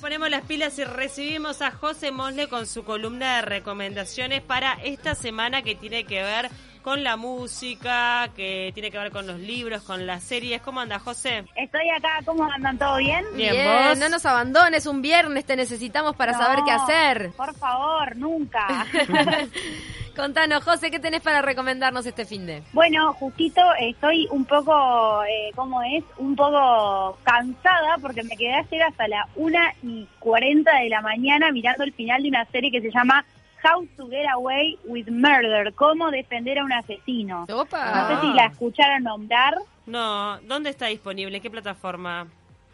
Ponemos las pilas y recibimos a José Mosle con su columna de recomendaciones para esta semana que tiene que ver con la música, que tiene que ver con los libros, con las series. ¿Cómo anda, José? Estoy acá, ¿cómo andan? ¿Todo bien? Bien, Bien, ¿vos? no nos abandones un viernes, te necesitamos para No, saber qué hacer. Por favor, nunca. Contanos, José, ¿qué tenés para recomendarnos este fin de? bueno, justito estoy un poco, eh, ¿cómo es? Un poco cansada porque me quedé ayer hasta la 1 y 40 de la mañana mirando el final de una serie que se llama How to Get Away with Murder, cómo defender a un asesino. Opa. No sé si la escucharon nombrar. No, ¿dónde está disponible? ¿En qué plataforma?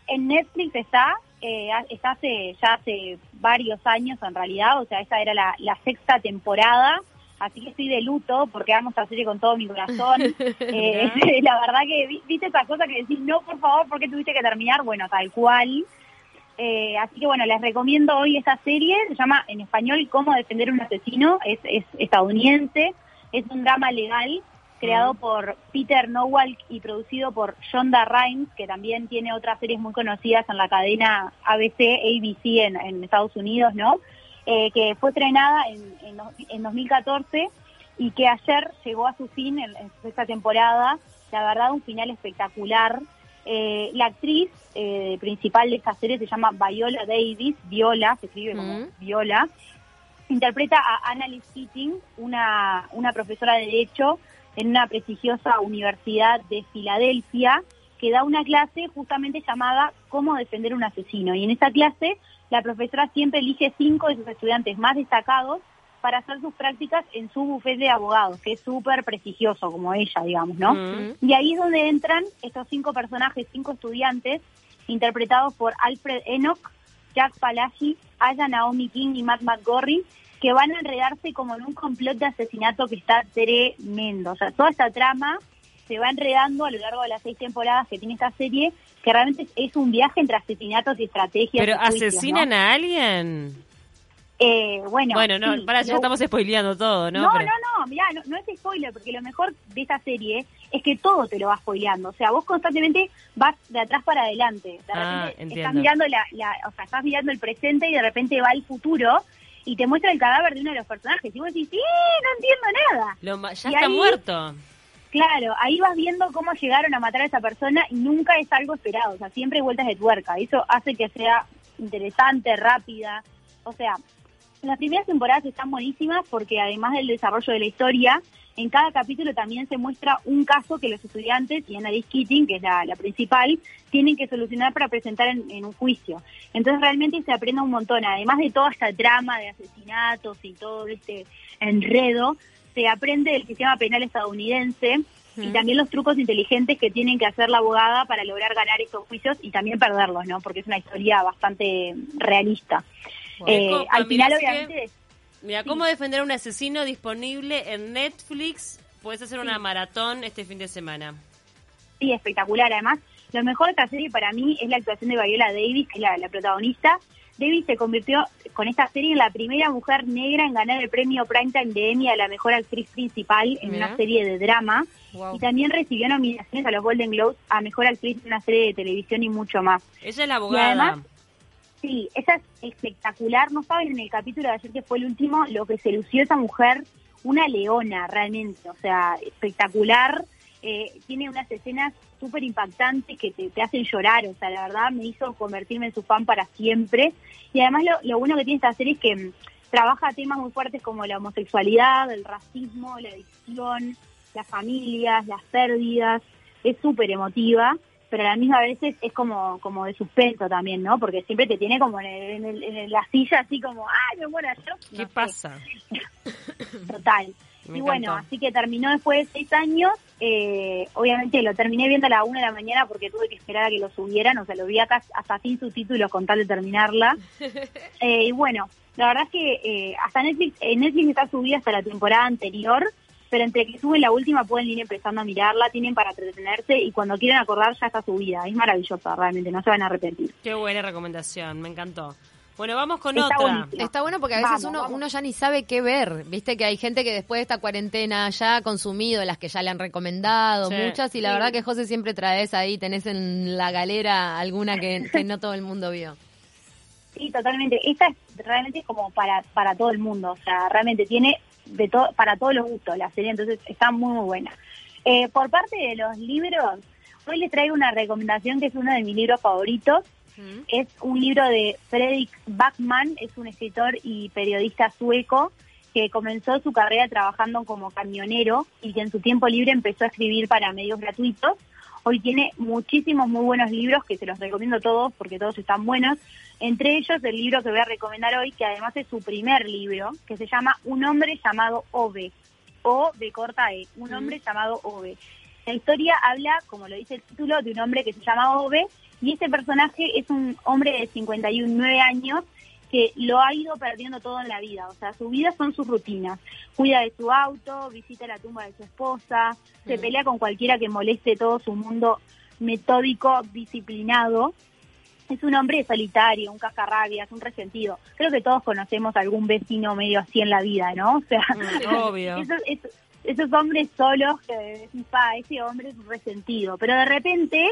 En Netflix está, eh, está hace ya hace varios años en realidad, o sea, esa era la, la sexta temporada, así que estoy de luto porque amo esta serie con todo mi corazón. Eh, la verdad que vi- viste esa cosa que decís, no, por favor, ¿por qué tuviste que terminar? Bueno, tal cual. Eh, así que bueno, les recomiendo hoy esta serie, se llama en español Cómo defender a un asesino, es, es estadounidense, es un drama legal creado por Peter Nowalk y producido por Shonda Rhimes, que también tiene otras series muy conocidas en la cadena ABC, ABC en, en Estados Unidos, ¿no? Eh, que fue estrenada en, en, en 2014 y que ayer llegó a su fin en, en esta temporada. La verdad, un final espectacular. Eh, la actriz eh, principal de esta serie se llama Viola Davis, Viola, se escribe como Mm. Viola. Interpreta a Annalise Keating, una, una profesora de Derecho en una prestigiosa universidad de Filadelfia, que da una clase justamente llamada Cómo defender un asesino. Y en esa clase, la profesora siempre elige cinco de sus estudiantes más destacados para hacer sus prácticas en su bufete de abogados, que es súper prestigioso, como ella, digamos, ¿no? Y ahí es donde entran estos cinco personajes, cinco estudiantes, interpretados por Alfred Enoch, Jack Palagi, Aya Naomi King y Matt McGorry, que van a enredarse como en un complot de asesinato que está tremendo. O sea, toda esta trama se va enredando a lo largo de las seis temporadas que tiene esta serie, que realmente es un viaje entre asesinatos y estrategias. ¿Pero y juicios, asesinan ¿no? a alguien? Eh, bueno, Bueno, no, sí, para ya estamos spoileando todo, ¿no? no, Pero- no, no, mirá, no, no es spoiler, porque lo mejor de esta serie es que todo te lo va spoileando. O sea, vos constantemente vas de atrás para adelante. De Ah, repente entiendo. estás mirando la, la- o sea, estás mirando el presente y de repente va el futuro y te muestra el cadáver de uno de los personajes. Y vos decís, sí, no entiendo nada. Lo ya Y está ahí- muerto. Claro, ahí vas viendo cómo llegaron a matar a esa persona y nunca es algo esperado. O sea, siempre hay vueltas de tuerca. Eso hace que sea interesante, rápida. O sea, las primeras temporadas están buenísimas porque además del desarrollo de la historia, en cada capítulo también se muestra un caso que los estudiantes y Annalise Keating, que es la, la principal, tienen que solucionar para presentar en, en un juicio. Entonces realmente se aprende un montón, además de toda esta trama de asesinatos y todo este enredo, se aprende del sistema penal estadounidense y también los trucos inteligentes que tienen que hacer la abogada para lograr ganar estos juicios y también perderlos, ¿no? Porque es una historia bastante realista. Eh, al final, obviamente, Mira, ¿cómo defender a un asesino disponible en Netflix? Puedes hacer una Sí. maratón este fin de semana. sí, espectacular. Además, lo mejor de esta serie para mí es la actuación de Viola Davis, que es la, la protagonista. Davis se convirtió con esta serie en la primera mujer negra en ganar el premio Primetime de Emmy a la mejor actriz principal en Mirá. una serie de drama. Wow. Y también recibió nominaciones a los Golden Globes a mejor actriz en una serie de televisión y mucho más. Ella es la abogada. además, Sí, esa es espectacular. No saben en el capítulo de ayer que fue el último lo que se lució esa mujer, una leona realmente, o sea, espectacular. Eh, tiene unas escenas súper impactantes que te, te hacen llorar, o sea, la verdad me hizo convertirme en su fan para siempre. Y además lo, lo bueno que tiene esta serie es que mm, trabaja temas muy fuertes como la homosexualidad, el racismo, la adicción, las familias, las pérdidas. Es súper emotiva pero a la misma vez es, es como, como de suspenso también, ¿no? Porque siempre te tiene como en, el- en el- en la silla así como, ¡ay, me muero yo! ¿Qué No sé, pasa? Total. Me y bueno, así que terminó después de seis años. Eh, obviamente lo terminé viendo a la una de la mañana porque tuve que esperar a que lo subieran. O sea, lo vi acá hasta sin subtítulos con tal de terminarla. Eh, y bueno, la verdad es que eh, hasta Netflix, Netflix está subida hasta la temporada anterior. Pero entre que suben la última pueden ir empezando a mirarla, tienen para entretenerse y cuando quieran acordar ya está subida. Es maravillosa, realmente, no se van a arrepentir. Qué buena recomendación, me encantó. Bueno, vamos con Está otra. buenísimo. Está bueno porque a veces Vamos, uno, vamos. uno ya ni sabe qué ver. Viste que hay gente que después de esta cuarentena ya ha consumido las que ya le han recomendado, Sí. muchas, y la Sí. verdad que José siempre traes ahí, tenés en la galera alguna que, que no todo el mundo vio. Sí, totalmente. Esta es realmente como para, para todo el mundo, o sea, realmente tiene de todo para todos los gustos la serie, entonces está muy, muy buena. Eh, por parte de los libros, hoy les traigo una recomendación que es uno de mis libros favoritos. Es un libro de Fredrik Backman, es un escritor y periodista sueco que comenzó su carrera trabajando como camionero y que en su tiempo libre empezó a escribir para medios gratuitos. Hoy tiene muchísimos muy buenos libros que se los recomiendo todos porque todos están buenos. Entre ellos el libro que voy a recomendar hoy, que además es su primer libro, que se llama Un hombre llamado Ove, o de corta E, un hombre llamado Ove. La historia habla, como lo dice el título, de un hombre que se llama Ove y este personaje es un hombre de 51 años que lo ha ido perdiendo todo en la vida. O sea, su vida son sus rutinas. Cuida de su auto, visita la tumba de su esposa, se pelea con cualquiera que moleste todo su mundo metódico, disciplinado. Es un hombre solitario, un cascarrabias, un resentido. Creo que todos conocemos algún vecino medio así en la vida, ¿no? O sea, mm, obvio. Esos, hombres solos que decís, pa, ese hombre es un resentido. Pero de repente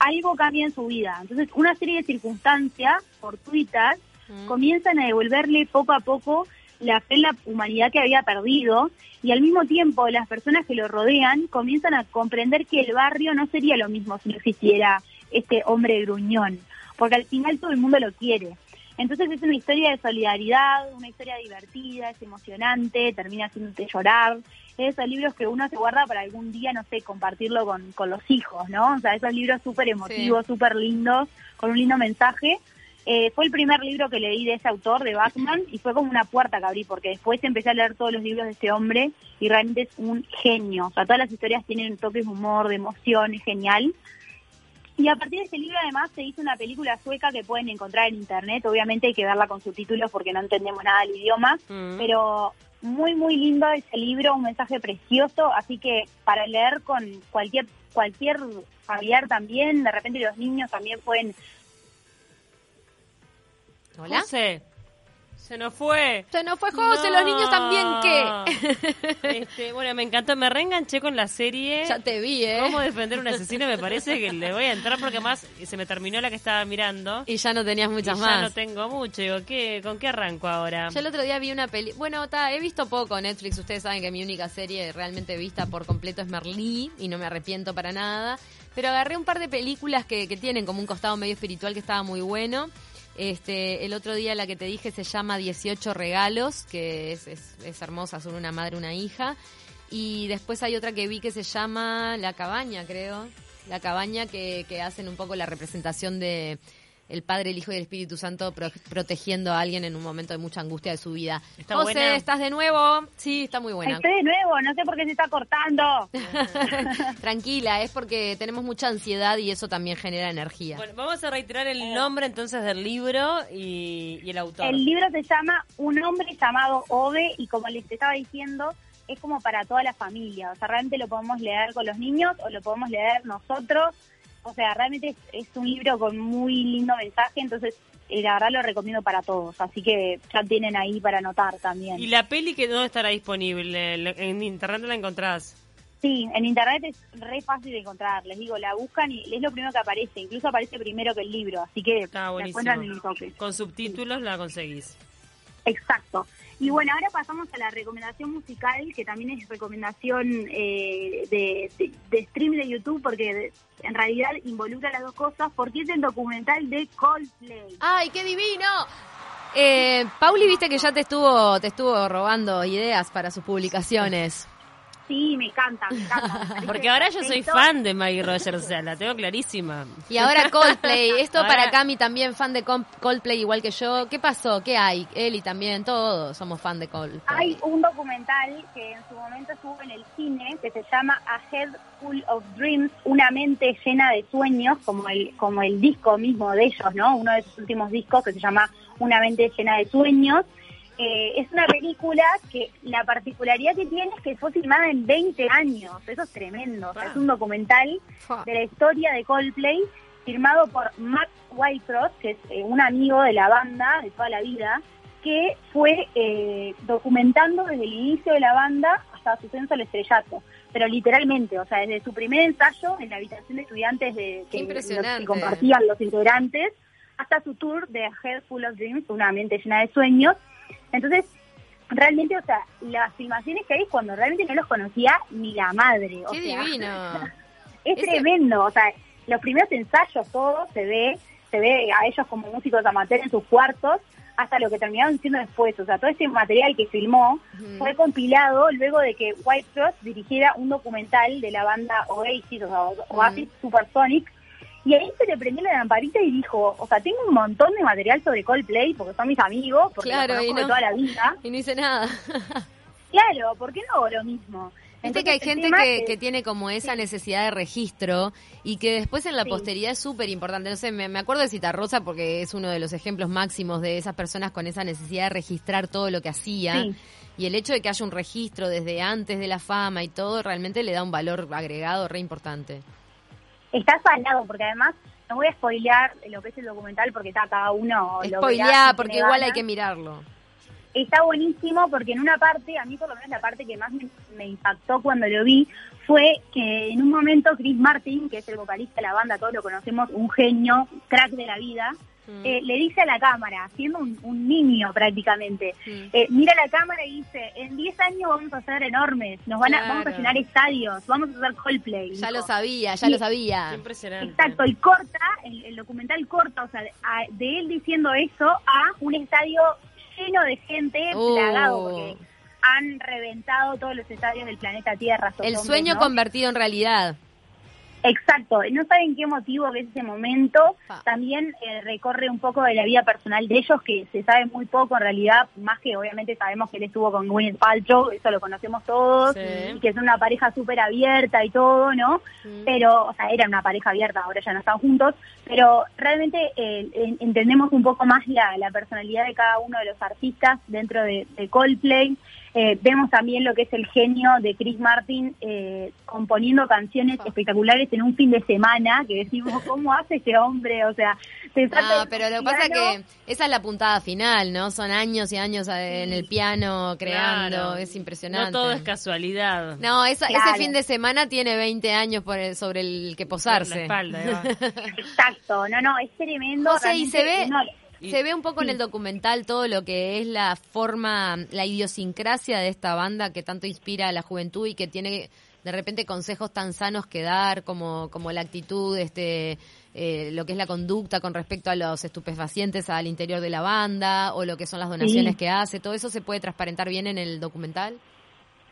algo cambia en su vida. Entonces, una serie de circunstancias fortuitas comienzan a devolverle poco a poco la fe en la humanidad que había perdido y al mismo tiempo las personas que lo rodean comienzan a comprender que el barrio no sería lo mismo si no existiera este hombre gruñón, porque al final todo el mundo lo quiere. Entonces es una historia de solidaridad, una historia divertida, es emocionante, termina haciéndote llorar. Es esos libros que uno se guarda para algún día, no sé, compartirlo con, con los hijos, ¿no? O sea, esos libros súper emotivos, súper lindos, con un lindo mensaje. Eh, fue el primer libro que leí de ese autor, de Batman, y fue como una puerta que abrí, porque después empecé a leer todos los libros de este hombre y realmente es un genio. O sea, todas las historias tienen toques de humor, de emoción, es genial. Y a partir de este libro además se hizo una película sueca que pueden encontrar en internet, obviamente hay que verla con subtítulos porque no entendemos nada del idioma, mm. pero muy muy lindo ese libro, un mensaje precioso, así que para leer con cualquier cualquier familiar también, de repente los niños también pueden ¿Hola? José. Se nos fue. Se nos fue José, los niños también, ¿qué? Este, bueno, me encantó, me reenganché con la serie. Ya te vi, ¿eh? Cómo defender a un asesino, me parece que le voy a entrar porque más se me terminó la que estaba mirando. Y ya no tenías muchas y más. Ya no tengo mucho, digo, ¿qué, ¿con qué arranco ahora? Yo el otro día vi una peli... Bueno, ta, he visto poco Netflix, ustedes saben que mi única serie realmente vista por completo es Merlí y no me arrepiento para nada. Pero agarré un par de películas que, que tienen como un costado medio espiritual que estaba muy bueno. Este, el otro día la que te dije se llama 18 regalos, que es, es, hermosa, son una madre, una hija. Y después hay otra que vi que se llama La Cabaña, creo. La Cabaña que, que hacen un poco la representación de, el Padre, el Hijo y el Espíritu Santo protegiendo a alguien en un momento de mucha angustia de su vida. José, ¿estás de nuevo? Sí, está muy buena. Estoy de nuevo, no sé por qué se está cortando. Tranquila, es porque tenemos mucha ansiedad y eso también genera energía. Bueno, vamos a reiterar el nombre entonces del libro y, y el autor. El libro se llama Un hombre llamado Ove y como les estaba diciendo, es como para toda la familia. O sea, realmente lo podemos leer con los niños o lo podemos leer nosotros o sea, realmente es, un libro con muy lindo mensaje, entonces eh, la verdad lo recomiendo para todos, así que ya tienen ahí para anotar también. ¿Y la peli que dónde estará disponible? ¿En internet la encontrás? Sí, en internet es re fácil de encontrar, les digo, la buscan y es lo primero que aparece, incluso aparece primero que el libro, así que la encuentran en el toque. Con subtítulos la conseguís. Exacto. Y bueno, ahora pasamos a la recomendación musical, que también es recomendación eh, de, stream de YouTube, porque en realidad involucra las dos cosas, porque es el documental de Coldplay. ¡Ay, qué divino! Eh, Pauli, viste que ya te estuvo, te estuvo robando ideas para sus publicaciones. Me encanta, me encanta. Porque ahora yo soy fan de Maggie Rogers, o sea, la tengo clarísima. Y ahora Coldplay, esto para Cami también fan de Coldplay igual que yo. ¿Qué pasó? ¿Qué hay? Eli también, todos somos fan de Coldplay. Hay un documental que en su momento estuvo en el cine que se llama A Head Full of Dreams, una mente llena de sueños, como el, como el disco mismo de ellos, ¿no? Uno de sus últimos discos que se llama Una mente llena de sueños eh, es una película que la particularidad que tiene es que fue filmada en 20 años. Eso es tremendo. es un documental de la historia de Coldplay firmado por Max Whitecross, que es eh, un amigo de la banda de toda la vida, que fue eh, documentando desde el inicio de la banda hasta su censo al estrellato. Pero literalmente, o sea, desde su primer ensayo en la habitación de estudiantes de, que, que compartían los integrantes hasta su tour de A Head Full of Dreams, una mente llena de sueños. Entonces, realmente, o sea, las filmaciones que hay cuando realmente no los conocía ni la madre. O ¡Qué sea, divino! Es tremendo, o sea, los primeros ensayos, todo se ve, se ve a ellos como músicos amateurs en sus cuartos, hasta lo que terminaron siendo después. O sea, todo ese material que filmó fue compilado luego de que White Frost dirigiera un documental de la banda Oasis, o sea, Oasis Supersonic, y ahí se le prendió la lamparita y dijo, o sea, tengo un montón de material sobre Coldplay, porque son mis amigos, porque Claro, los y no. de toda la vida. Y no hice nada. Claro, ¿por qué no hago lo mismo? Viste que hay gente que, tiene como esa necesidad de registro y que después en la Sí. posteridad es súper importante. No sé, me, me acuerdo de Citarrosa porque es uno de los ejemplos máximos de esas personas con esa necesidad de registrar todo lo que hacía. Sí. Y el hecho de que haya un registro desde antes de la fama y todo realmente le da un valor agregado re importante. Está salado, porque además no voy a spoilear lo que es el documental porque está cada uno Spoileá, porque igual hay que mirarlo. Está buenísimo porque en una parte, a mí por lo menos la parte que más me, me impactó cuando lo vi fue que en un momento Chris Martin, que es el vocalista de la banda, todos lo conocemos, un genio, crack de la vida, Mm. eh, le dice a la cámara, siendo un, un niño prácticamente, Mm. eh, mira la cámara y dice, en 10 años vamos a ser enormes, nos van a, vamos a llenar estadios, vamos a hacer Coldplay. Ya dijo. lo sabía, ya Y- lo sabía. Qué impresionante. Exacto, y corta, el, el documental corta, o sea, a- de él diciendo eso a un estadio lleno de gente, Oh. plagado, porque han reventado todos los estadios del planeta Tierra. El hombres, sueño ¿no? convertido en realidad. Exacto, no saben qué motivo es ese momento, Ah. también eh, recorre un poco de la vida personal de ellos, que se sabe muy poco en realidad, más que obviamente sabemos que él estuvo con Gwyneth Paltrow, eso lo conocemos todos, Sí. y que es una pareja súper abierta y todo, ¿no? Pero, o sea, era una pareja abierta, ahora ya no están juntos, pero realmente eh, en- entendemos un poco más la, la personalidad de cada uno de los artistas dentro de, de Coldplay. Eh, vemos también lo que es el genio de Chris Martin eh, componiendo canciones Ah. espectaculares en un fin de semana, que decimos, ¿cómo hace este hombre? O sea, se el pero lo que pasa que esa es la puntada final, ¿no? Son años y años en el piano creando, Claro. es impresionante. No todo es casualidad. No, esa- Claro. ese fin de semana tiene 20 años por el- sobre el que La posarse. espalda, ahí va. Exacto, no, no, es tremendo. José, y se ve- Y- Se ve un poco en el documental todo lo que es la forma, la idiosincrasia de esta banda que tanto inspira a la juventud y que tiene de repente consejos tan sanos que dar como, como la actitud, este, eh, lo que es la conducta con respecto a los estupefacientes al interior de la banda o lo que son las donaciones Sí. que hace. ¿Todo eso se puede transparentar bien en el documental?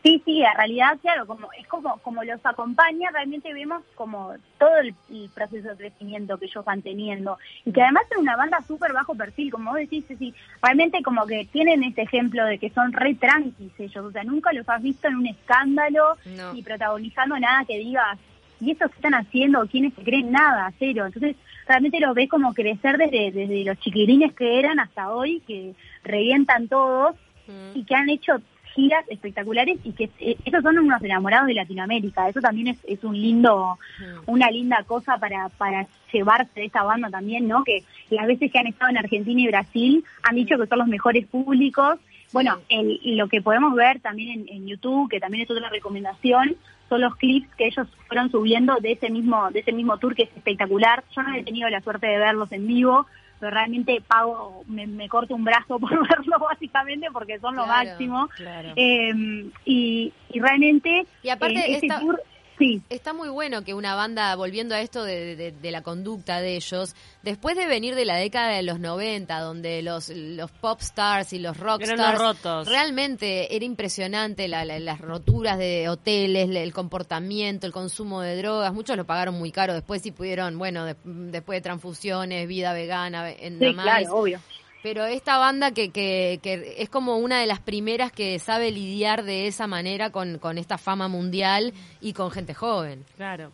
Sí, sí, en realidad, claro, como es como como los acompaña, realmente vemos como todo el, el proceso de crecimiento que ellos van teniendo. Y que además es una banda súper bajo perfil, como vos decís, sí, realmente como que tienen este ejemplo de que son re tranquis ellos, o sea, nunca los has visto en un escándalo No. ni protagonizando nada que digas, ¿y estos qué están haciendo? ¿Quiénes se creen? Nada, cero. Entonces, realmente los ves como crecer desde, desde los chiquilines que eran hasta hoy, que revientan todos Mm. y que han hecho giras espectaculares y que eh, esos son unos enamorados de Latinoamérica. Eso también es, es un lindo, una linda cosa para, para llevarse de esta banda también, ¿no? Que las veces que han estado en Argentina y Brasil han dicho que son los mejores públicos. Bueno, el, lo que podemos ver también en, en YouTube, que también es otra recomendación, son los clips que ellos fueron subiendo de ese mismo, de ese mismo tour que es espectacular. Yo no he tenido la suerte de verlos en vivo, pero realmente pago, me, me corto un brazo por verlo básicamente porque son lo Claro, máximo. Claro. Eh, y, y realmente Y aparte eh, ese esta- tour, sí, Está muy bueno que una banda, volviendo a esto de, de- de la conducta de ellos, después de venir de la década de los 90, donde los, los pop stars y los rock Eran stars los rotos. realmente era impresionante la- la- las roturas de hoteles, el comportamiento, el consumo de drogas, muchos lo pagaron muy caro después si pudieron, bueno, de- después de transfusiones, vida vegana, en sí, más. claro, obvio. Pero esta banda que, que, que es como una de las primeras que sabe lidiar de esa manera con, con esta fama mundial y con gente joven. Claro.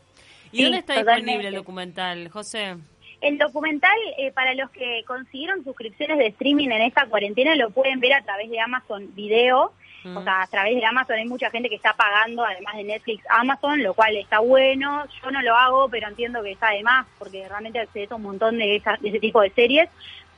¿Y Sí, dónde está totalmente. disponible el documental, José? El documental, eh, para los que consiguieron suscripciones de streaming en esta cuarentena, lo pueden ver a través de Amazon Video. Mm. O sea, a través de Amazon hay mucha gente que está pagando, además de Netflix, Amazon, lo cual está bueno. Yo no lo hago, pero entiendo que está de más, porque realmente accedes a un montón de, esa- de ese tipo de series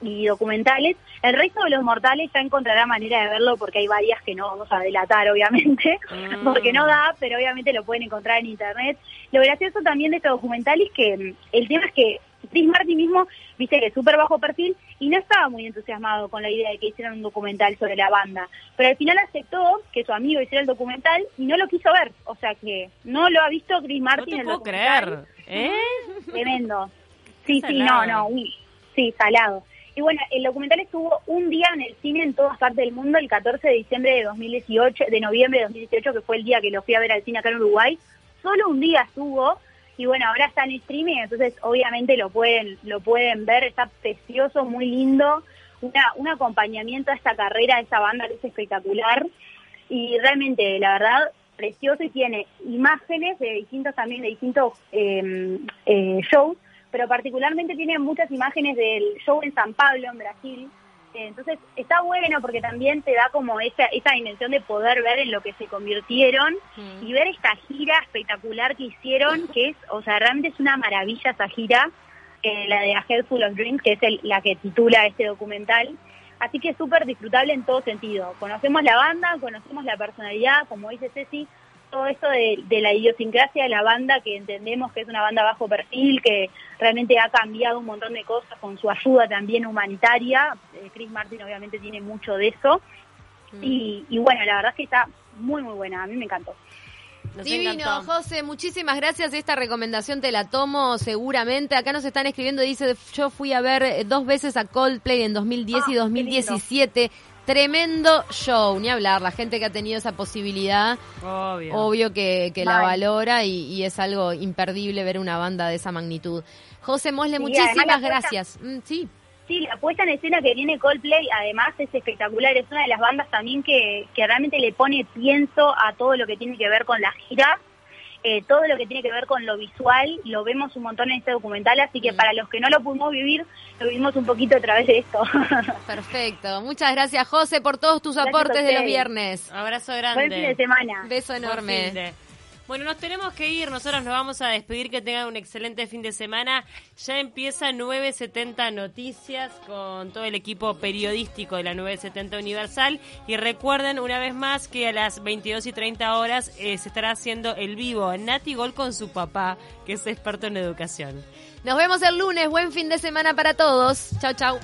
y documentales. El resto de los mortales ya encontrará manera de verlo, porque hay varias que no vamos a delatar, obviamente, Mm. porque no da, pero obviamente lo pueden encontrar en internet. Lo gracioso también de este documental es que mm, el tema es que Chris Martin mismo, viste que es súper bajo perfil y no estaba muy entusiasmado con la idea de que hicieran un documental sobre la banda. Pero al final aceptó que su amigo hiciera el documental y no lo quiso ver. O sea que no lo ha visto Chris Martin no te el puedo documental. creer, ¿eh? Tremendo. Sí, sí, no, no, uy, sí, salado. Y bueno, el documental estuvo un día en el cine en todas partes del mundo, el 14 de diciembre de 2018, de noviembre de 2018, que fue el día que lo fui a ver al cine acá en Uruguay. Solo un día estuvo y bueno, ahora está en streaming, entonces obviamente lo pueden lo pueden ver, está precioso, muy lindo, una, un acompañamiento a esta carrera, a esta banda es espectacular. Y realmente, la verdad, precioso y tiene imágenes de distintos también, de distintos eh, eh, shows, pero particularmente tiene muchas imágenes del show en San Pablo, en Brasil. Eh, Entonces está bueno porque también te da como esa, esa dimensión de poder ver en lo que se convirtieron Mm. y ver esta gira espectacular que hicieron, que es, o sea, realmente es una maravilla esa gira, eh, la de A Head Full of Dreams, que es el- la que titula este documental. Así que es súper disfrutable en todo sentido. Conocemos la banda, conocemos la personalidad, como dice Ceci, todo esto de, de la idiosincrasia de la banda, que entendemos que es una banda bajo perfil, que realmente ha cambiado un montón de cosas con su ayuda también humanitaria. Eh, Chris Martin obviamente tiene mucho de eso. Y, y bueno, la verdad es que está muy, muy buena. A mí me encantó. Nos Divino, encantó. José, muchísimas gracias. Esta recomendación te la tomo seguramente. Acá nos están escribiendo, dice, yo fui a ver dos veces a Coldplay en 2010 Ah, y qué 2017. Tremendo show, ni hablar. La gente que ha tenido esa posibilidad, Obvio. obvio que, que la valora y, y es algo imperdible ver una banda de esa magnitud. José Mosle, Sí, muchísimas gracias. Mm, sí, Sí, la puesta en escena que tiene Coldplay además es espectacular. Es una de las bandas también que, que realmente le pone pienso a todo lo que tiene que ver con la gira. Eh, todo lo que tiene que ver con lo visual, lo vemos un montón en este documental, así que Mm. para los que no lo pudimos vivir, lo vivimos un poquito a través de esto. perfecto. Muchas gracias, José, por todos tus Gracias aportes de los viernes. Abrazo Buen fin de grande. semana. Beso Buen enorme. Bueno, nos tenemos que ir, nosotros nos vamos a despedir, que tengan un excelente fin de semana. Ya empieza 970 Noticias con todo el equipo periodístico de la 970 Universal. Y recuerden una vez más que a las 22 y 30 horas eh, se estará haciendo el vivo Nati Gol con su papá, que es experto en educación. Nos vemos el lunes. Buen fin de semana para todos. Chau, chau.